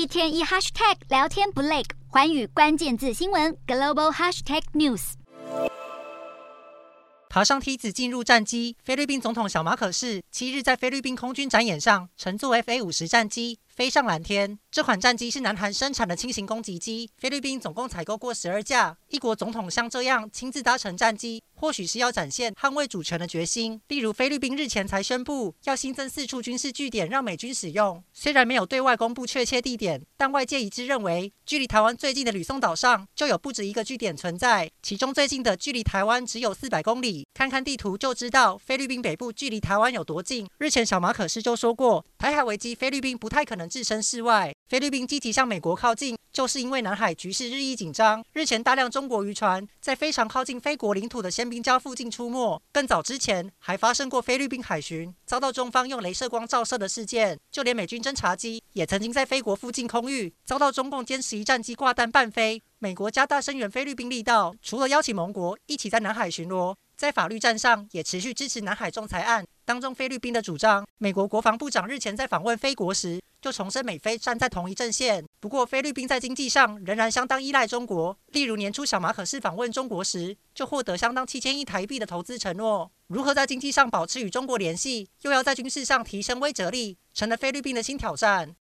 一天一 hashtag 聊天不累，环宇关键字新闻 global hashtag news。爬上梯子进入战机，菲律宾总统小马可是七日在菲律宾空军展演上乘坐 FA 五十战机。飞上蓝天，这款战机是南韩生产的轻型攻击机。菲律宾总共采购过十二架。一国总统像这样亲自搭乘战机，或许是要展现捍卫主权的决心。例如，菲律宾日前才宣布要新增四处军事据点让美军使用，虽然没有对外公布确切地点，但外界一致认为，距离台湾最近的吕宋岛上就有不止一个据点存在，其中最近的距离台湾只有四百公里。看看地图就知道菲律宾北部距离台湾有多近。日前小马可斯就说过，台海危机菲律宾不太可能置身事外。菲律宾积极向美国靠近，就是因为南海局势日益紧张。日前大量中国渔船在非常靠近菲国领土的仙宾礁附近出没。更早之前还发生过菲律宾海巡遭到中方用镭射光照射的事件。就连美军侦察机也曾经在菲国附近空域遭到中共歼十一战机挂弹伴飞。美国加大声援菲律宾力道，除了邀请盟国一起在南海巡逻，在法律战上也持续支持南海仲裁案当中菲律宾的主张。美国国防部长日前在访问菲国时，就重申美菲站在同一阵线。不过，菲律宾在经济上仍然相当依赖中国。例如，年初小马可是访问中国时，就获得相当七千亿台币的投资承诺。如何在经济上保持与中国联系，又要在军事上提升威慑力，成了菲律宾的新挑战。